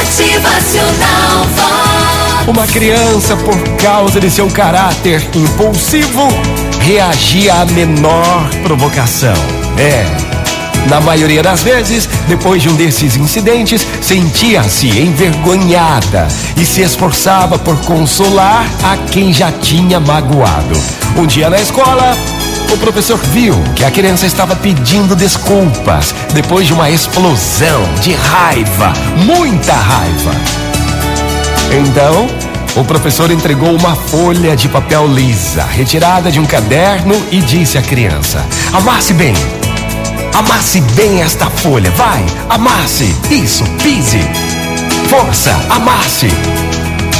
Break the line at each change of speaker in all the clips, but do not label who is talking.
Motivacional Vox.
Uma criança, por causa de seu caráter impulsivo, reagia à menor provocação. É. Na maioria das vezes, depois de um desses incidentes, sentia-se envergonhada e se esforçava por consolar a quem já tinha magoado. Um dia na escola, o professor viu que a criança estava pedindo desculpas depois de uma explosão de raiva, muita raiva. Então, o professor entregou uma folha de papel lisa, retirada de um caderno, e disse à criança: Amasse bem. Amasse bem esta folha, vai, amasse. Isso, pise. Força, amasse.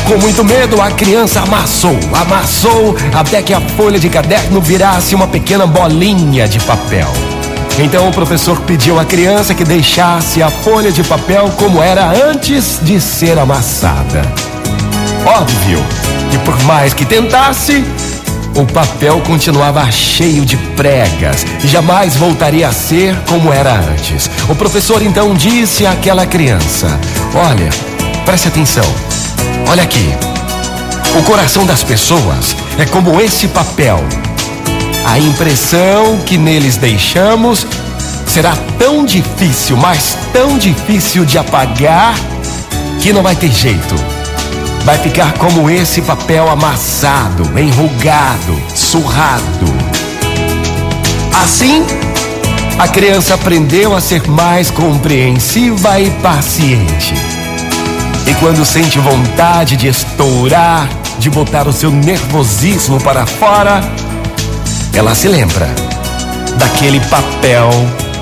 Com muito medo, a criança amassou, amassou, até que a folha de caderno virasse uma pequena bolinha de papel. Então o professor pediu à criança que deixasse a folha de papel como era antes de ser amassada. Óbvio que por mais que tentasse, o papel continuava cheio de pregas e jamais voltaria a ser como era antes. O professor então disse àquela criança: Olha, preste atenção, olha aqui. O coração das pessoas é como esse papel. A impressão que neles deixamos será tão difícil, mas tão difícil de apagar, que não vai ter jeito vai ficar como esse papel amassado, enrugado, surrado. Assim, a criança aprendeu a ser mais compreensiva e paciente. E quando sente vontade de estourar, de botar o seu nervosismo para fora, ela se lembra daquele papel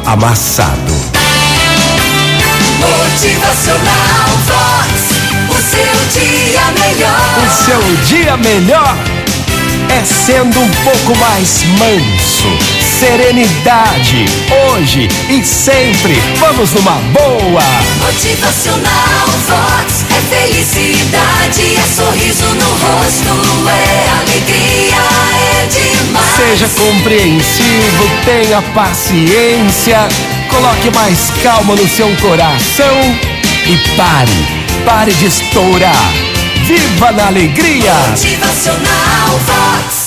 amassado.
Motivacional Vox. O seu dia melhor.
O seu dia melhor é sendo um pouco mais manso. Serenidade, hoje e sempre. Vamos numa boa.
Motivacional Vox. É felicidade, é sorriso no rosto, é alegria, é demais.
Seja compreensivo, tenha paciência. Coloque mais calma no seu coração e pare, pare de estourar. Viva na alegria!
Motivacional Vox.